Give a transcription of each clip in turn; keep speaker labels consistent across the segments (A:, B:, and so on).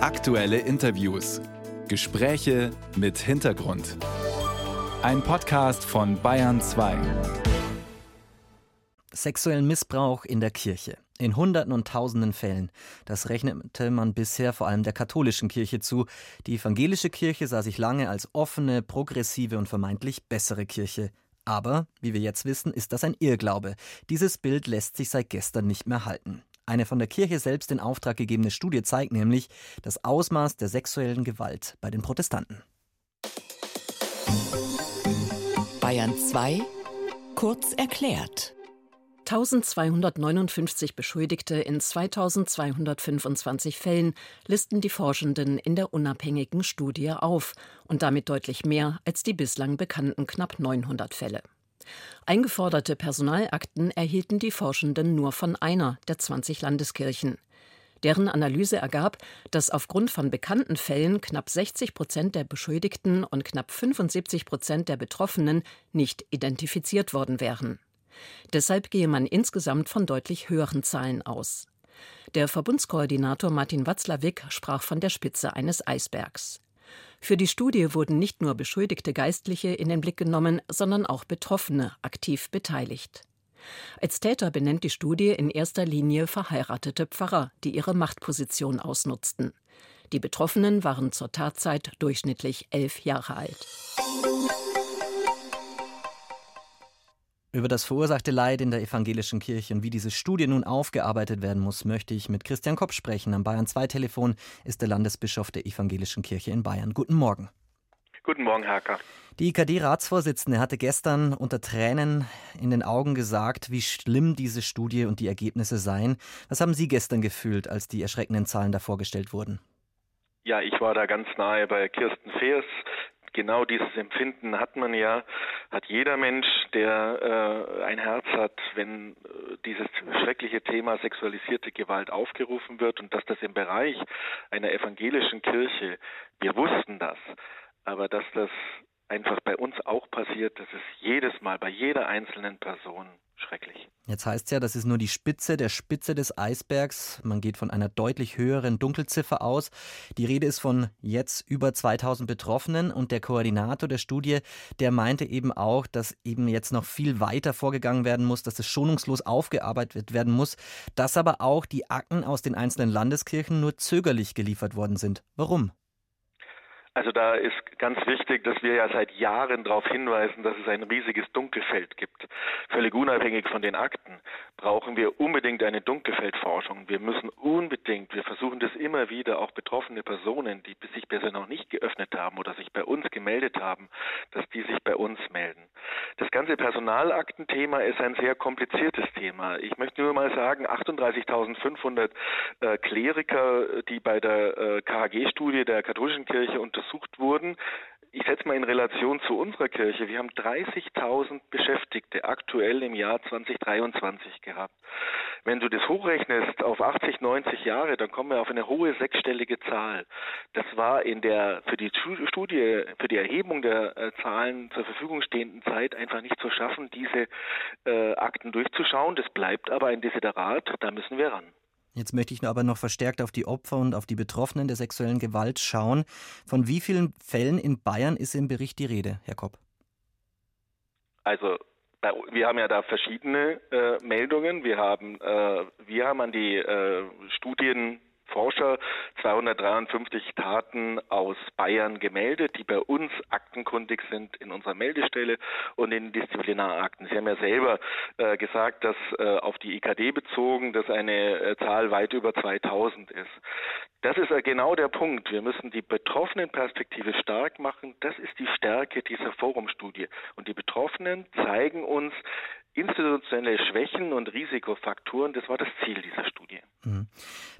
A: Aktuelle Interviews. Gespräche mit Hintergrund. Ein Podcast von Bayern 2.
B: Sexuellen Missbrauch in der Kirche. In Hunderten und Tausenden Fällen. Das rechnete man bisher vor allem der katholischen Kirche zu. Die evangelische Kirche sah sich lange als offene, progressive und vermeintlich bessere Kirche. Aber, wie wir jetzt wissen, ist das ein Irrglaube. Dieses Bild lässt sich seit gestern nicht mehr halten. Eine von der Kirche selbst in Auftrag gegebene Studie zeigt nämlich das Ausmaß der sexuellen Gewalt bei den Protestanten.
C: Bayern 2 kurz erklärt.
D: 1259 Beschuldigte in 2225 Fällen listen die Forschenden in der unabhängigen Studie auf und damit deutlich mehr als die bislang bekannten knapp 900 Fälle. Eingeforderte Personalakten erhielten die Forschenden nur von einer der 20 Landeskirchen. Deren Analyse ergab, dass aufgrund von bekannten Fällen knapp 60 Prozent der Beschuldigten und knapp 75 Prozent der Betroffenen nicht identifiziert worden wären. Deshalb gehe man insgesamt von deutlich höheren Zahlen aus. Der Verbundskoordinator Martin Watzlawick sprach von der Spitze eines Eisbergs. Für die Studie wurden nicht nur beschuldigte Geistliche in den Blick genommen, sondern auch Betroffene aktiv beteiligt. Als Täter benennt die Studie in erster Linie verheiratete Pfarrer, die ihre Machtposition ausnutzten. Die Betroffenen waren zur Tatzeit durchschnittlich elf Jahre alt.
B: Über das verursachte Leid in der evangelischen Kirche und wie diese Studie nun aufgearbeitet werden muss, möchte ich mit Christian Kopp sprechen. Am Bayern 2 Telefon ist der Landesbischof der evangelischen Kirche in Bayern. Guten Morgen.
E: Guten Morgen, Hacker.
B: Die IKD-Ratsvorsitzende hatte gestern unter Tränen in den Augen gesagt, wie schlimm diese Studie und die Ergebnisse seien. Was haben Sie gestern gefühlt, als die erschreckenden Zahlen da vorgestellt wurden?
E: Ja, ich war da ganz nahe bei Kirsten Feers, genau dieses Empfinden hat man ja, hat jeder Mensch, der äh, ein Herz hat, wenn äh, dieses schreckliche Thema sexualisierte Gewalt aufgerufen wird und dass das im Bereich einer evangelischen Kirche, wir wussten das, aber dass das einfach bei uns auch passiert, das ist jedes Mal bei jeder einzelnen Person schrecklich.
B: Jetzt heißt es ja, das ist nur die Spitze der Spitze des Eisbergs. Man geht von einer deutlich höheren Dunkelziffer aus. Die Rede ist von jetzt über 2000 Betroffenen und der Koordinator der Studie, der meinte eben auch, dass eben jetzt noch viel weiter vorgegangen werden muss, dass es schonungslos aufgearbeitet werden muss, dass aber auch die Akten aus den einzelnen Landeskirchen nur zögerlich geliefert worden sind. Warum?
E: Also da ist ganz wichtig, dass wir ja seit Jahren darauf hinweisen, dass es ein riesiges Dunkelfeld gibt. Völlig unabhängig von den Akten brauchen wir unbedingt eine Dunkelfeldforschung. Wir müssen unbedingt, wir versuchen das immer wieder, auch betroffene Personen, die sich bisher noch nicht geöffnet haben oder sich bei uns gemeldet haben, dass die sich bei uns melden. Das ganze Personalaktenthema ist ein sehr kompliziertes Thema. Ich möchte nur mal sagen, 38.500 äh, Kleriker, die bei der äh, KHG-Studie der katholischen Kirche untersucht untersucht wurden. Ich setze mal in Relation zu unserer Kirche. Wir haben 30.000 Beschäftigte aktuell im Jahr 2023 gehabt. Wenn du das hochrechnest auf 80, 90 Jahre, dann kommen wir auf eine hohe sechsstellige Zahl. Das war in der für die Studie, für die Erhebung der äh, Zahlen zur Verfügung stehenden Zeit einfach nicht zu schaffen, diese äh, Akten durchzuschauen. Das bleibt aber ein Desiderat, da müssen wir ran.
B: Jetzt möchte ich aber noch verstärkt auf die Opfer und auf die Betroffenen der sexuellen Gewalt schauen. Von wie vielen Fällen in Bayern ist im Bericht die Rede, Herr Kopp?
E: Also wir haben ja da verschiedene äh, Meldungen. Wir haben, äh, wir haben an die äh, Studien Forscher 253 Taten aus Bayern gemeldet, die bei uns aktenkundig sind in unserer Meldestelle und in Disziplinarakten. Sie haben ja selber äh, gesagt, dass äh, auf die IKD bezogen, dass eine äh, Zahl weit über 2000 ist. Das ist äh, genau der Punkt. Wir müssen die betroffenen Perspektive stark machen. Das ist die Stärke dieser Forumstudie. Und die Betroffenen zeigen uns, institutionelle Schwächen und Risikofaktoren, das war das Ziel dieser Studie. Mhm.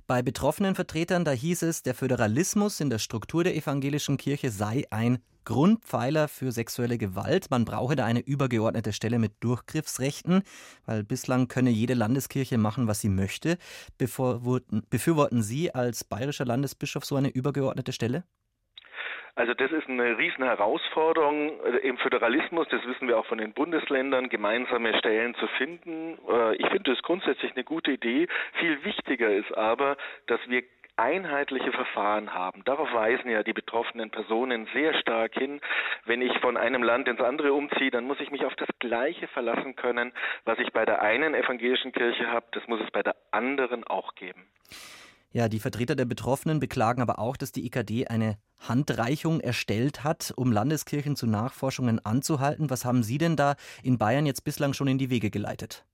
B: Bei betroffenen Vertretern, da hieß es, der Föderalismus in der Struktur der evangelischen Kirche sei ein Grundpfeiler für sexuelle Gewalt. Man brauche da eine übergeordnete Stelle mit Durchgriffsrechten, weil bislang könne jede Landeskirche machen, was sie möchte. Befürworten Sie als bayerischer Landesbischof so eine übergeordnete Stelle?
E: Also das ist eine riesen Herausforderung äh, im Föderalismus, das wissen wir auch von den Bundesländern, gemeinsame Stellen zu finden. Äh, ich finde das grundsätzlich eine gute Idee. Viel wichtiger ist aber, dass wir einheitliche Verfahren haben. Darauf weisen ja die betroffenen Personen sehr stark hin. Wenn ich von einem Land ins andere umziehe, dann muss ich mich auf das Gleiche verlassen können, was ich bei der einen evangelischen Kirche habe, das muss es bei der anderen auch geben.
B: Ja, die Vertreter der Betroffenen beklagen aber auch, dass die IKD eine Handreichung erstellt hat, um Landeskirchen zu Nachforschungen anzuhalten. Was haben Sie denn da in Bayern jetzt bislang schon in die Wege geleitet?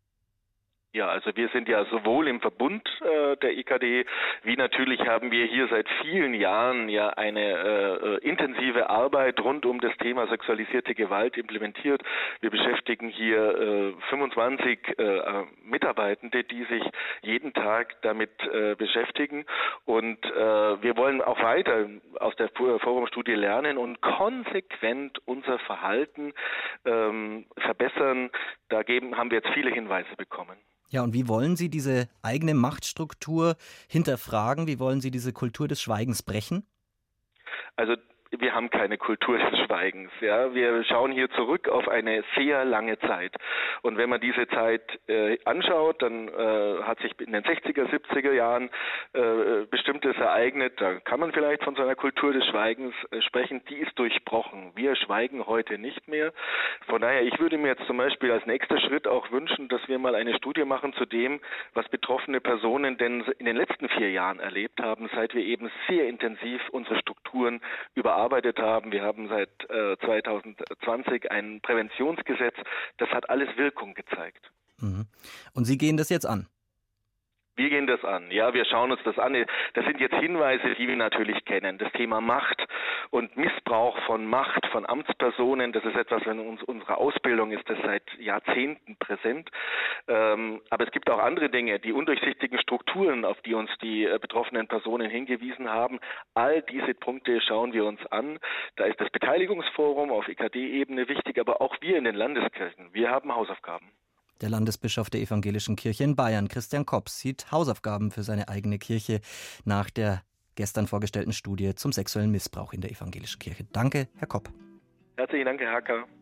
E: Ja, also wir sind ja sowohl im Verbund äh, der IKD, wie natürlich haben wir hier seit vielen Jahren ja eine äh, intensive Arbeit rund um das Thema sexualisierte Gewalt implementiert. Wir beschäftigen hier äh, 25 äh, Mitarbeitende, die sich jeden Tag damit äh, beschäftigen. Und äh, wir wollen auch weiter der Forumstudie lernen und konsequent unser Verhalten ähm, verbessern. Da geben, haben wir jetzt viele Hinweise bekommen.
B: Ja, und wie wollen Sie diese eigene Machtstruktur hinterfragen? Wie wollen Sie diese Kultur des Schweigens brechen?
E: Also wir haben keine Kultur des Schweigens. Ja, wir schauen hier zurück auf eine sehr lange Zeit. Und wenn man diese Zeit äh, anschaut, dann äh, hat sich in den 60er, 70er Jahren äh, bestimmtes ereignet. Da kann man vielleicht von so einer Kultur des Schweigens äh, sprechen. Die ist durchbrochen. Wir schweigen heute nicht mehr. Von daher, ich würde mir jetzt zum Beispiel als nächster Schritt auch wünschen, dass wir mal eine Studie machen zu dem, was betroffene Personen denn in den letzten vier Jahren erlebt haben, seit wir eben sehr intensiv unsere Strukturen überarbeiten gearbeitet haben. Wir haben seit äh, 2020 ein Präventionsgesetz. Das hat alles Wirkung gezeigt.
B: Mhm. Und Sie gehen das jetzt an?
E: Wir gehen das an. Ja, wir schauen uns das an. Das sind jetzt Hinweise, die wir natürlich kennen. Das Thema Macht und Missbrauch von Macht von Amtspersonen, das ist etwas, in uns, unserer Ausbildung ist das seit Jahrzehnten präsent. Ähm, aber es gibt auch andere Dinge, die undurchsichtigen Strukturen, auf die uns die äh, betroffenen Personen hingewiesen haben. All diese Punkte schauen wir uns an. Da ist das Beteiligungsforum auf EKD-Ebene wichtig, aber auch wir in den Landeskirchen. Wir haben Hausaufgaben.
B: Der Landesbischof der Evangelischen Kirche in Bayern, Christian Kops, sieht Hausaufgaben für seine eigene Kirche nach der gestern vorgestellten Studie zum sexuellen Missbrauch in der Evangelischen Kirche. Danke, Herr Kopp.
E: Herzlichen Dank, Herr Hacker.